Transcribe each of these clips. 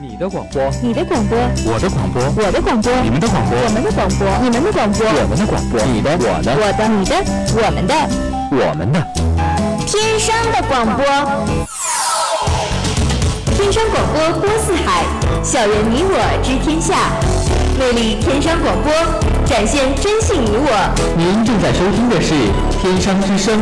你的广播，你的广播，我的广播，我的广播，你们的广播，我们的广播，你们的广播，我们的广播，你的，我的，我的，你的，我们的，我们的，天生的广播，天生广播播四海，校园你我知天下，魅力天生广播，展现真性你我。您正在收听的是《天商之声》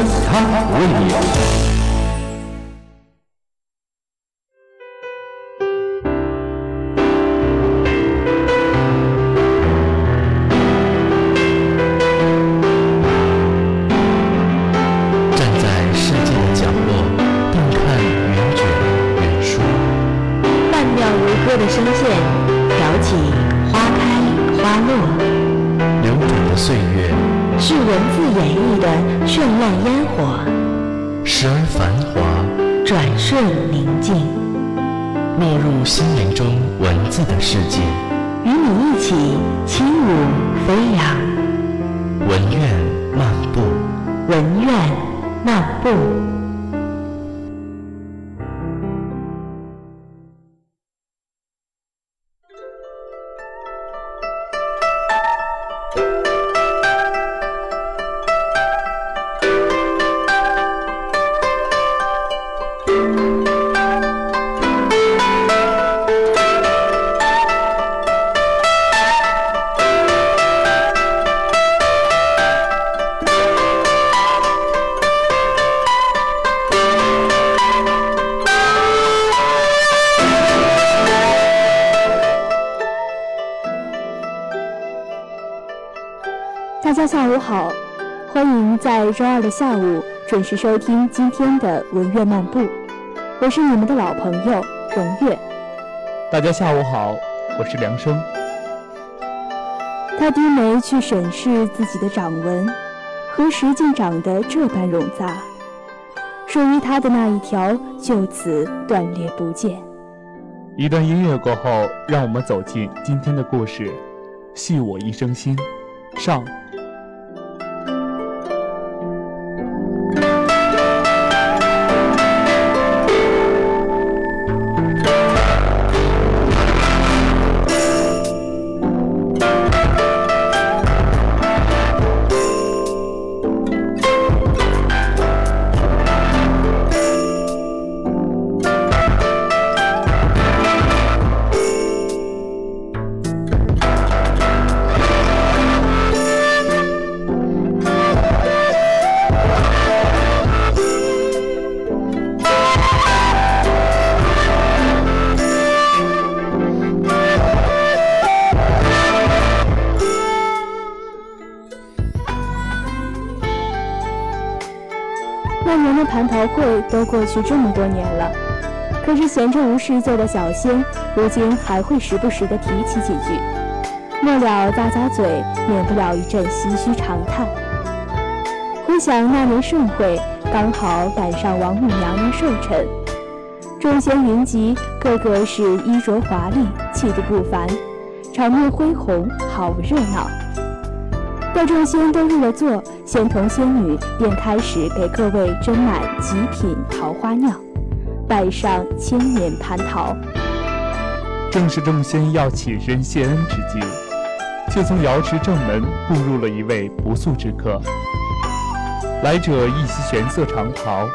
漫烟火时而繁华转瞬宁静。落入心灵中文字的世界。与你一起轻舞飞扬。文苑漫步。文苑漫步。，Top Radio。好，欢迎在周二的下午准时收听今天的文乐漫步，我是你们的老朋友荣月。大家下午好，我是梁生。他低眉去审视自己的掌纹，何时竟长得这般冗杂？属于他的那一条就此断裂不见。一段音乐过后，让我们走进今天的故事，《系我一生心》上。过去这么多年了，可是闲着无事做的小仙，如今还会时不时的提起几句，末了咂咂嘴，免不了一阵唏嘘长叹。回想那年盛会，刚好赶上王母娘娘寿辰，众仙云集，个个是衣着华丽，气度不凡，场面恢宏，好热闹。待众仙都入了座，仙童仙女便开始给各位斟满极品桃花酿，摆上千年蟠桃。正是众仙要起身谢恩之际，却从瑶池正门步入了一位不速之客。来者一袭玄色长袍，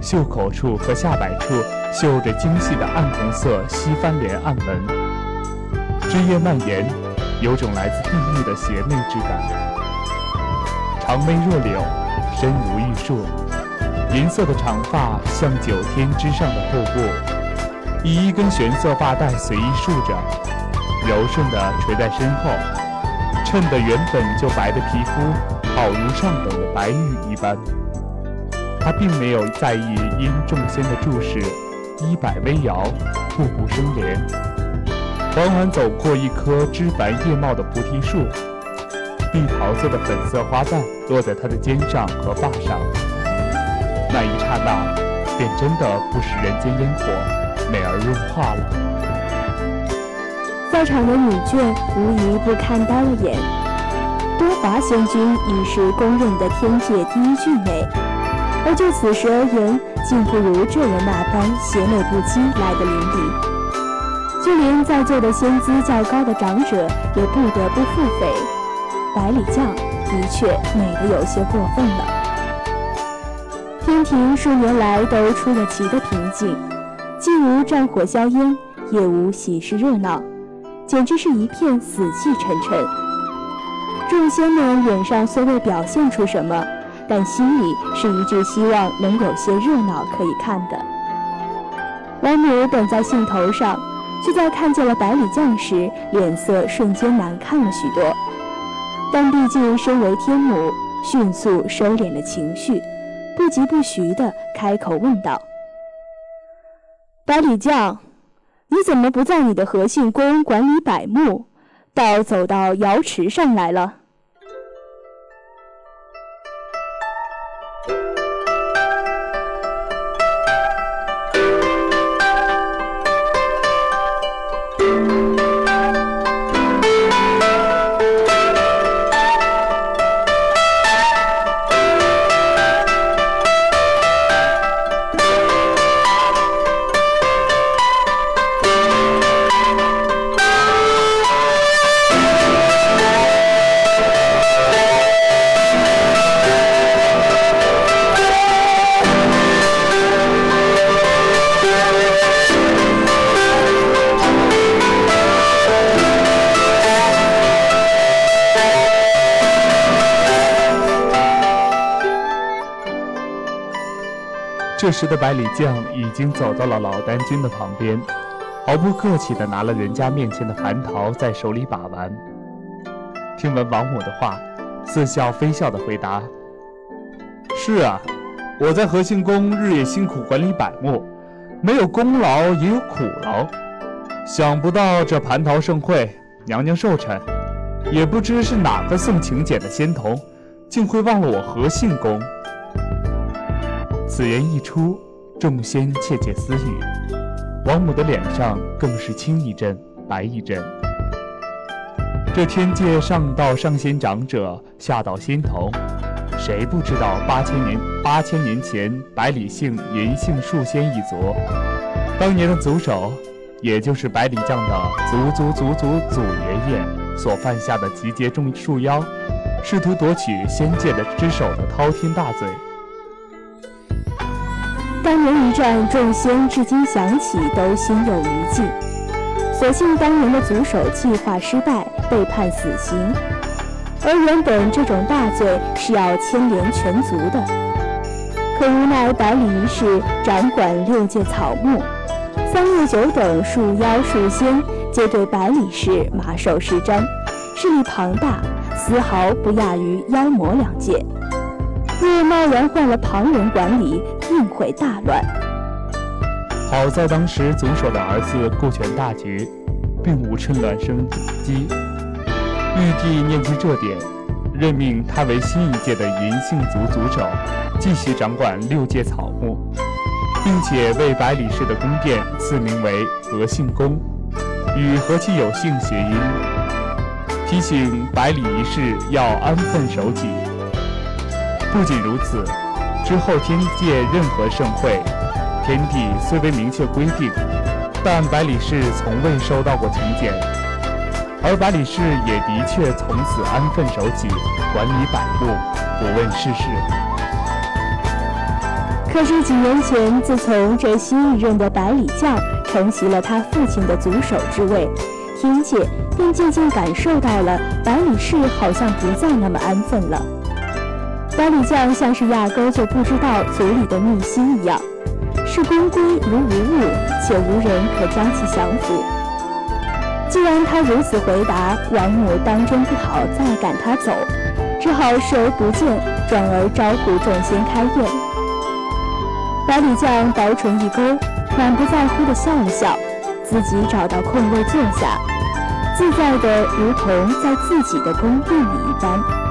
袖口处和下摆处绣着精细的暗红色西番莲暗纹，枝叶蔓延，有种来自地狱的邪魅之感。长眉若柳，身如玉树，银色的长发像九天之上的瀑布，以一根玄色发带随意束着，柔顺地垂在身后，衬得原本就白的皮肤好如上等的白玉一般。他并没有在意因众仙的注视，衣摆微摇，步步生莲，缓缓走过一棵枝繁叶茂的菩提树。碧桃色的粉色花瓣落在他的肩上和发上，那一刹那，便真的不食人间烟火，美而融化了。在场的女眷无一不看呆了眼。多华仙君已是公认的天界第一俊美，而就此时而言，竟不如这人那般邪魅不羁来得淋漓。就连在座的仙姿较高的长者也不得不腹诽：百里将的确美得有些过分了。天庭数年来都出了奇的平静，既无战火硝烟，也无喜事热闹，简直是一片死气沉沉。众仙们脸上虽未表现出什么，但心里是一致希望能有些热闹可以看的。王母等在兴头上，却在看见了百里将时，脸色瞬间难看了许多。但毕竟身为天母，迅速收敛了情绪。不疾不徐地开口问道：“百里将，你怎么不在你的和信宫管理百墓，倒走到瑶池上来了？”“这时的百里将已经走到了老丹君的旁边，毫不客气地拿了人家面前的蟠桃在手里把玩。听闻王母的话，似笑非笑地回答：“是啊，我在和信宫日夜辛苦管理百木，没有功劳也有苦劳。想不到这蟠桃盛会，娘娘寿辰，也不知是哪个送请柬的仙童，竟会忘了我和信宫。”此言一出，众仙窃窃私语，王母的脸上更是青一阵白一阵。这天界上到上仙长者，下到仙童，谁不知道八千年八千年前百里姓银杏树仙一族，当年的族首，也就是百里将的祖祖祖祖祖爷爷所犯下的集结众树妖，试图夺取仙界的之首的滔天大罪。当年一战，众仙至今想起都心有余悸。所幸当年的族首计划失败，被判死刑。而原本这种大罪是要牵连全族的，可无奈百里一世掌管六界草木，三六九等树妖树仙皆对百里氏马首是瞻，势力庞大，丝毫不亚于妖魔两界。若贸然换了旁人管理，定会大乱。好在当时族首的儿子顾全大局，并无趁乱生机。玉帝念及这点，任命他为新一届的银杏族族首，继续掌管六界草木，并且为百里氏的宫殿赐名为和信宫，与和气有幸谐音，提醒百里一世要安分守己。不仅如此，之后天界任何盛会，天帝虽未明确规定，但百里氏从未收到过请柬，而百里氏也的确从此安分守己，管理百物，不问世事。可是几年前，自从这新一任的百里将承袭了他父亲的族首之位，天界便渐渐感受到了百里氏好像不再那么安分了。百里将像是压根就不知道族里的秘辛一样，视公规如无物，且无人可将其降服。既然他如此回答，王母当真不好再赶他走，只好视而不见，转而招呼众仙开宴。百里将薄唇一勾，满不在乎地笑了笑，自己找到空位坐下，自在的如同在自己的宫殿里一般。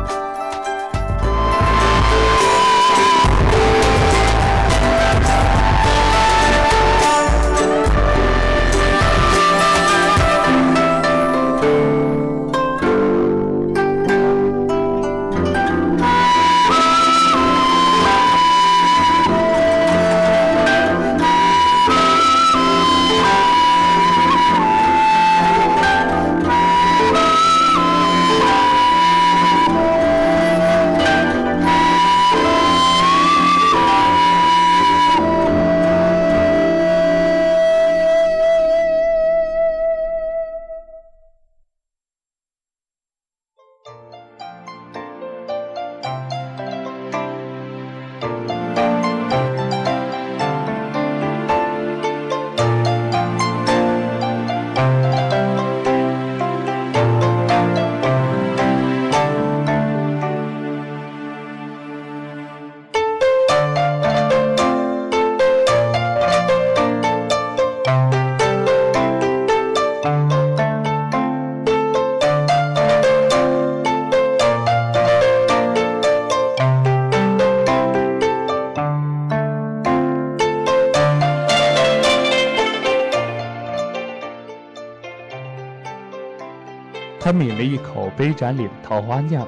抿了一口杯盏里的桃花酿，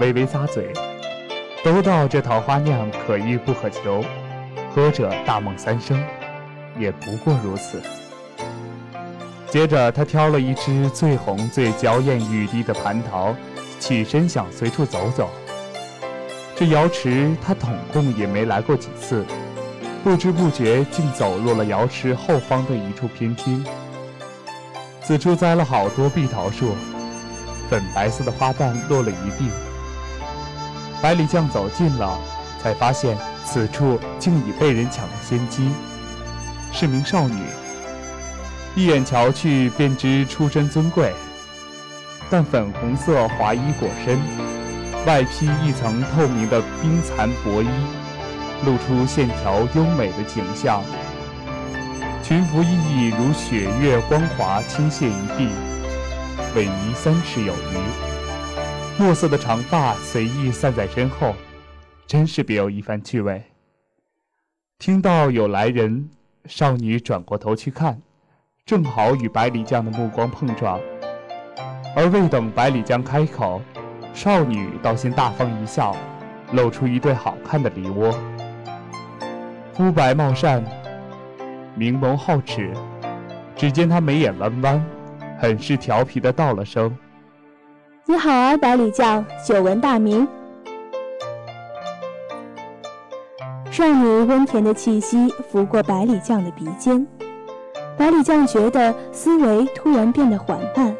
微微咂嘴。都道这桃花酿可遇不可求，喝者大梦三生，也不过如此。接着，他挑了一只最红、最娇艳欲滴的蟠桃，起身想随处走走。这瑶池他统共也没来过几次，不知不觉竟走入了瑶池后方的一处偏厅。此处栽了好多碧桃树，粉白色的花瓣落了一地。百里将走近了，才发现此处竟已被人抢了先机，是名少女。一眼瞧去，便知出身尊贵。但粉红色华衣裹身，外披一层透明的冰蚕薄衣，露出线条优美的景象。裙服熠熠如雪月光滑，倾泻一地，逶迤三尺有余。墨色的长发随意散在身后，真是别有一番趣味。听到有来人，少女转过头去看，正好与百里将的目光碰撞。而未等百里将开口，少女倒先大方一笑，露出一对好看的梨窝。肤白貌善，明眸皓齿，只见她眉眼弯弯，很是调皮的道了声。你好啊，百里将，久闻大名。少女温甜的气息拂过百里将的鼻尖，百里将觉得思维突然变得缓慢，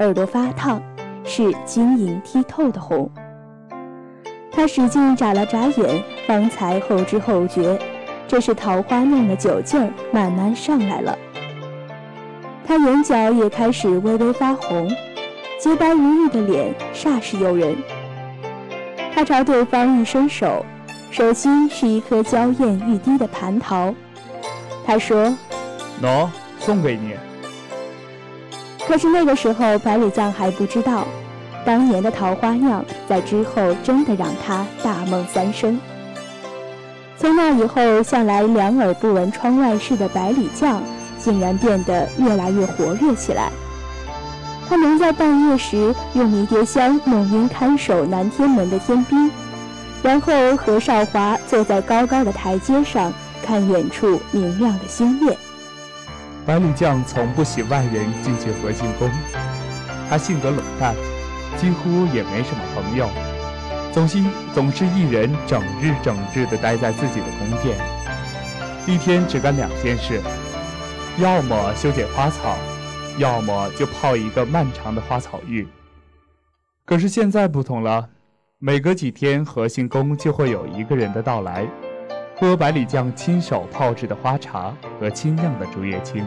耳朵发烫，是晶莹剔透的红。他使劲眨了眨眼，方才后知后觉，这是桃花酿的酒劲儿慢慢上来了。他眼角也开始微微发红。洁白如玉的脸煞是诱人。他朝对方一伸手，手心是一颗娇艳欲滴的蟠桃。他说：“喏，送给你。”可是那个时候，百里藏还不知道，当年的桃花酿在之后真的让他大梦三生。从那以后，向来两耳不闻窗外事的百里将，竟然变得越来越活跃起来。他能在半夜时用迷迭香弄晕看守南天门的天兵，然后和少华坐在高高的台阶上看远处明亮的星月。百里将从不喜外人进去和进宫，他性格冷淡，几乎也没什么朋友，总心总是一人整日整日地待在自己的宫殿，一天只干两件事，要么修剪花草。要么就泡一个漫长的花草浴。可是现在不同了，每隔几天，和信宫就会有一个人的到来，喝百里酱亲手泡制的花茶和清酿的竹叶青。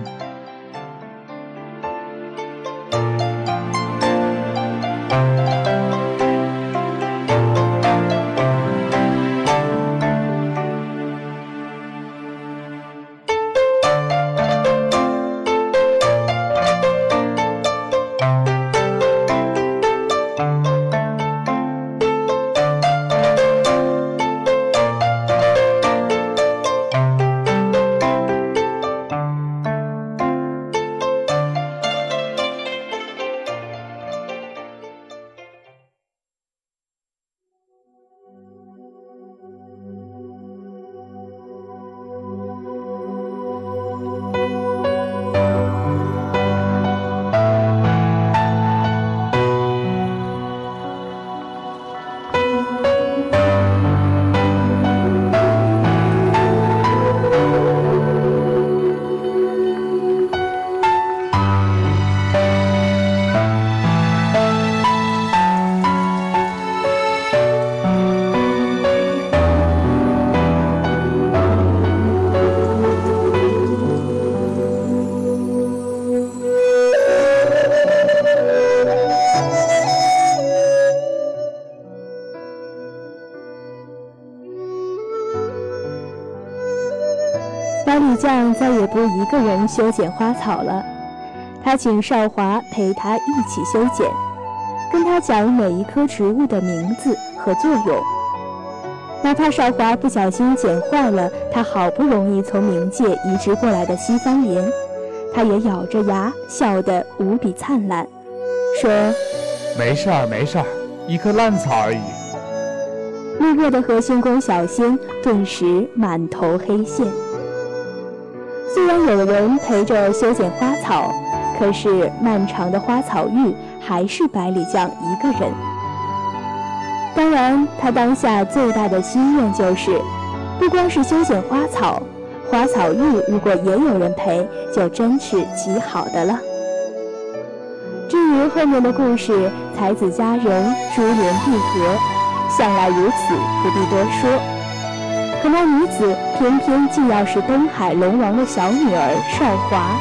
将再也不一个人修剪花草了，他请少华陪他一起修剪，跟他讲每一棵植物的名字和作用。哪怕少华不小心剪坏了他好不容易从冥界移植过来的西方莲，他也咬着牙笑得无比灿烂，说：“没事儿，没事儿，一棵烂草而已。”路过的和仙宫小仙顿时满头黑线。虽然有人陪着修剪花草，可是漫长的花草浴还是百里将一个人。当然，他当下最大的心愿就是，不光是修剪花草，花草浴如果也有人陪，就真是极好的了。至于后面的故事，才子佳人珠联璧合，向来如此，不必多说。可那女子偏偏既要是东海龙王的小女儿少华。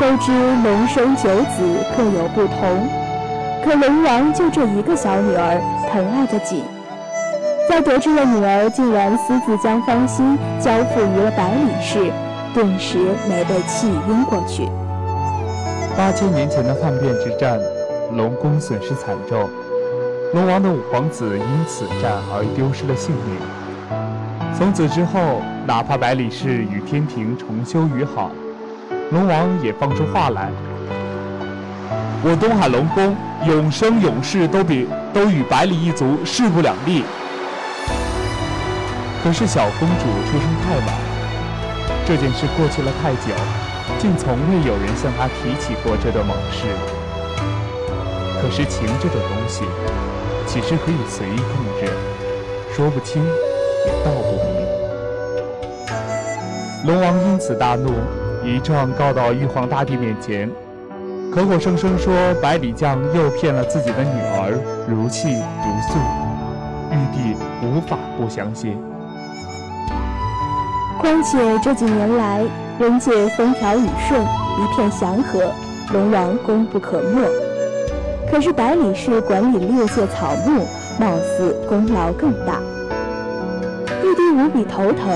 都知龙生九子各有不同。可龙王就这一个小女儿，疼爱的紧。在得知了女儿竟然私自将芳心交付于了百里氏，顿时没被气晕过去。八千年前的叛变之战，龙宫损失惨重，龙王的五皇子因此战而丢失了性命。从此之后，哪怕百里氏与天庭重修于好，龙王也放出话来。我东海龙宫永生永世都比都与百里一族势不两立。可是小公主出生太晚，这件事过去了太久，竟从未有人向她提起过这段往事。可是情这种东西，岂是可以随意控制，说不清，也道不明。龙王因此大怒，一状告到玉皇大帝面前。口口声声说百里将诱骗了自己的女儿，如泣如诉，玉帝无法不相信。况且这几年来，人界风调雨顺，一片祥和，龙王功不可没。可是百里氏管理六界草木，貌似功劳更大。你头疼，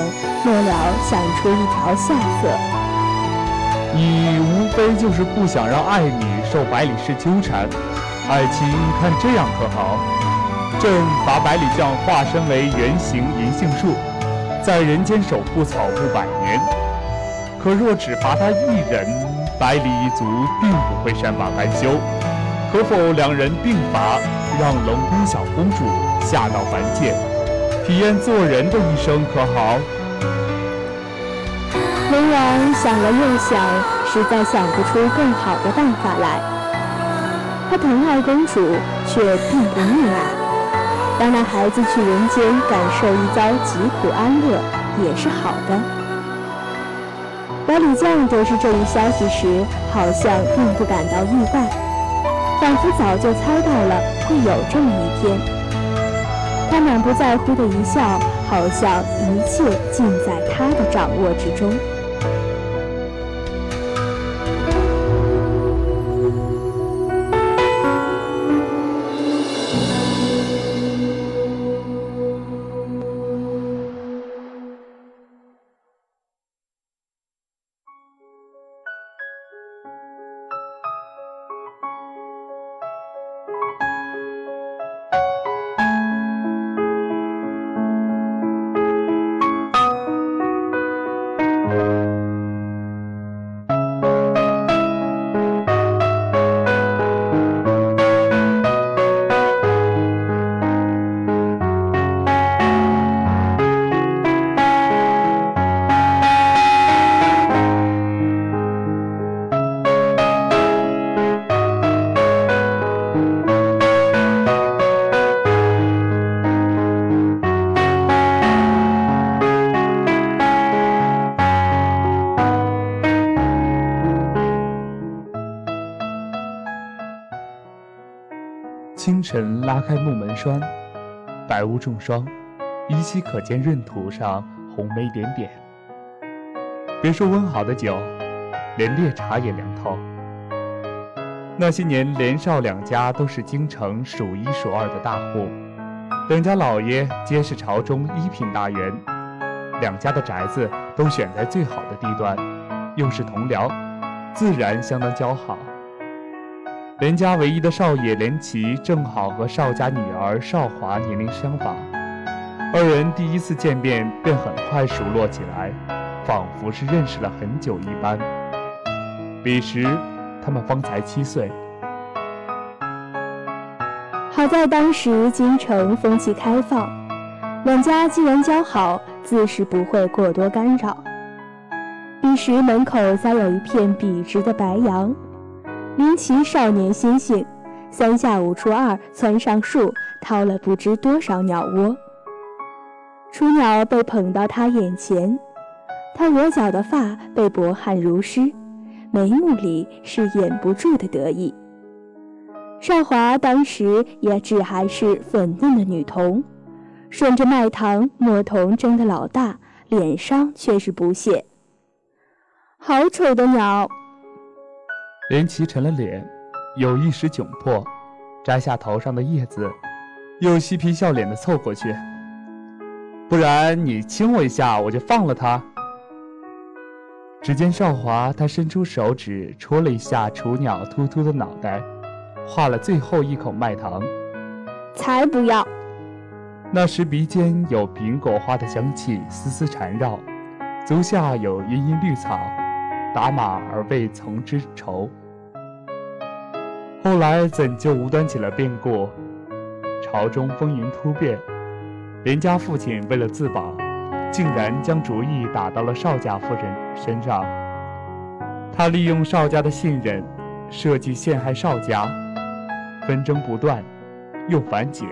末了想出一条下策。你无非就是不想让爱女受百里氏纠缠，爱卿看这样可好？朕把百里将化身为原形银杏树，在人间守护草木百年。可若只罚他一人，百里一族并不会善罢甘休。可否两人并罚，让龙宫小公主下到凡间，体验做人的一生，可好？龙王想了又想，实在想不出更好的办法来。他疼爱公主，却并不溺爱。让那孩子去人间感受一遭疾苦安乐，也是好的。百里将得知这一消息时，好像并不感到意外，仿佛早就猜到了会有这么一天。他满不在乎的一笑，好像一切尽在他的掌握之中。栓，白屋重霜，依稀可见闰土上红梅点点。别说温好的酒，连烈茶也凉透。那些年，连少两家都是京城数一数二的大户，两家老爷皆是朝中一品大员，两家的宅子都选在最好的地段，又是同僚，自然相当交好。连家唯一的少爷连齐正好和邵家女儿邵华年龄相仿，二人第一次见面便很快熟络起来，仿佛是认识了很久一般。彼时他们方才七岁，好在当时京城风气开放，两家既然交好，自是不会过多干扰。彼时门口栽有一片笔直的白杨，林奇少年心性，三下五除二窜上树，掏了不知多少鸟窝。雏鸟被捧到他眼前，他额角的发被薄汗如湿，眉目里是掩不住的得意。少华当时也只还是粉嫩的女童，顺着麦糖墨童睁的老大，脸上却是不屑。好丑的鸟！连奇沉了脸，有一时窘迫，摘下头上的叶子，又嬉皮笑脸的凑过去。不然你亲我一下，我就放了他。只见少华他伸出手指戳了一下雏鸟秃秃的脑袋。画了最后一口麦糖，才不要！那时鼻尖有苹果花的香气丝丝缠绕，足下有茵茵绿草，打马而未曾之愁。后来怎就无端起了变故？朝中风云突变，林家父亲为了自保，竟然将主意打到了邵家夫人身上。他利用邵家的信任，设计陷害邵家。纷争不断，又反解，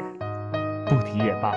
不提也罢。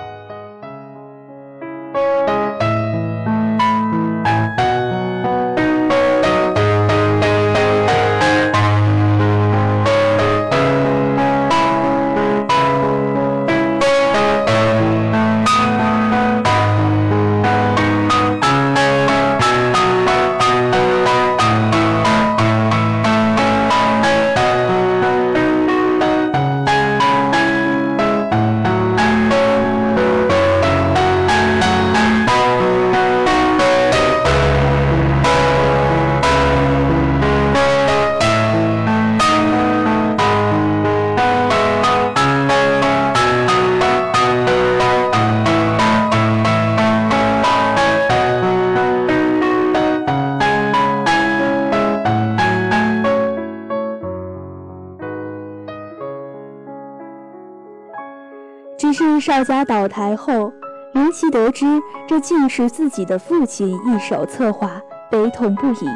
邵家倒台后，林奇得知这竟是自己的父亲一手策划，悲痛不已。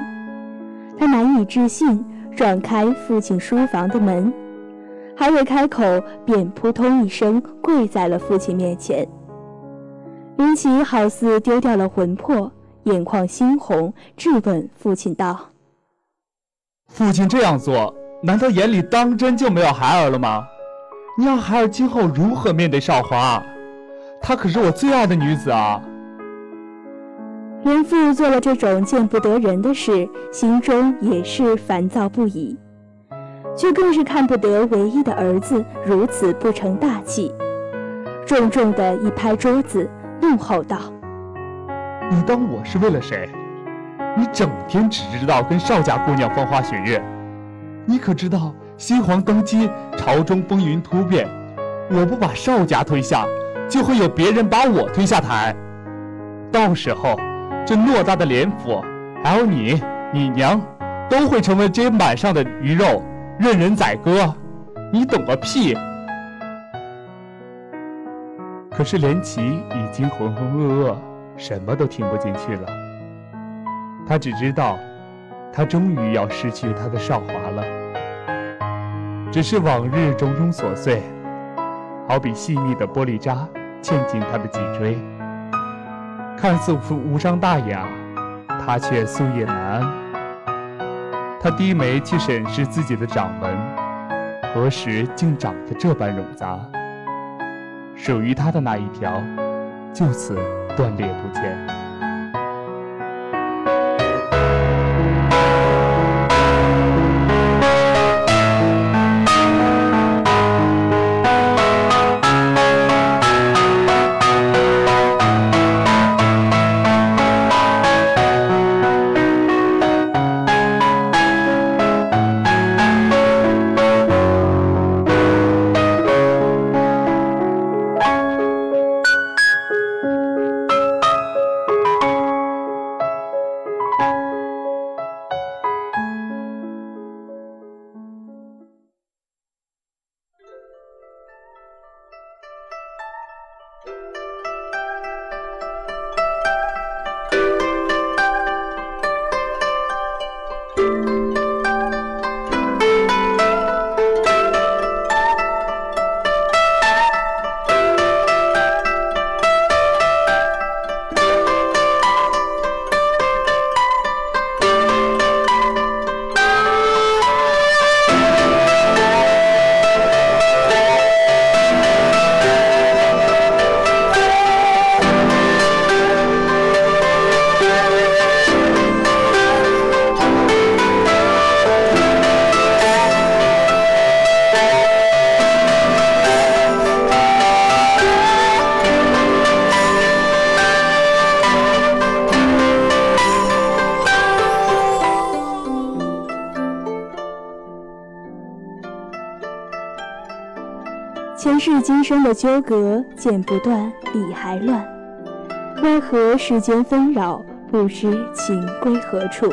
他难以置信，撞开父亲书房的门，还未开口，便扑通一声跪在了父亲面前。林奇好似丢掉了魂魄，眼眶猩红，质问父亲道：“父亲这样做，难道眼里当真就没有孩儿了吗？”你让孩儿今后如何面对少华？她可是我最爱的女子啊！连父做了这种见不得人的事，心中也是烦躁不已，却更是看不得唯一的儿子如此不成大器，重重的一拍桌子，怒吼道：“你当我是为了谁？你整天只知道跟邵家姑娘风花雪月，你可知道？”新皇登基，朝中风云突变，我不把邵家推下，就会有别人把我推下台。到时候，这偌大的连府，还有你、你娘，都会成为砧板上的鱼肉，任人宰割。你懂个屁！可是连旗已经浑浑噩噩，什么都听不进去了。他只知道，他终于要失去他的少华。只是往日种种琐碎，好比细密的玻璃渣嵌进他的脊椎，看似无伤大雅，他却夙夜难安。他低眉去审视自己的掌纹，何时竟长得这般冗杂？属于他的那一条，就此断裂不见。前世今生的纠葛，剪不断，理还乱。为何世间纷扰，不知情归何处？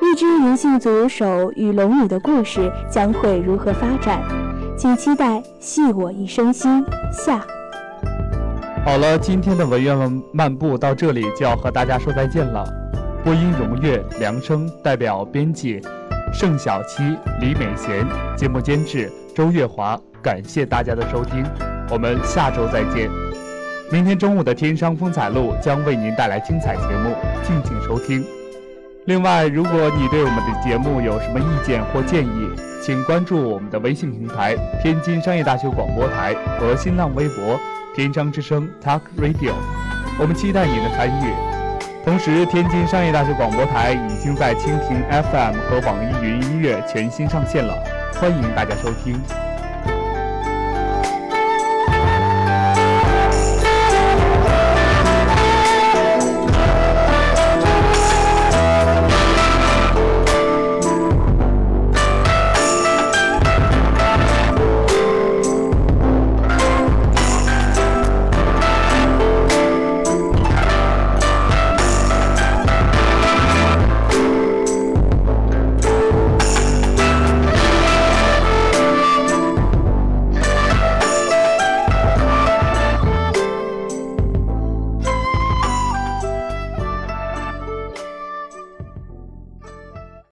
欲知银杏左手与龙女的故事将会如何发展，请期待《系我一生心》下。好了，今天的文苑漫步到这里就要和大家说再见了。播音荣月、梁生，代表编辑盛小七、李美贤，节目监制周月华。感谢大家的收听，我们下周再见。明天中午的《天商风采录》将为您带来精彩节目，敬请收听。另外，如果你对我们的节目有什么意见或建议，请关注我们的微信平台“天津商业大学广播台”和新浪微博。天商之声 Talk Radio，我们期待您的参与。同时，天津商业大学广播台已经在蜻蜓 FM 和网易云音乐全新上线了，欢迎大家收听。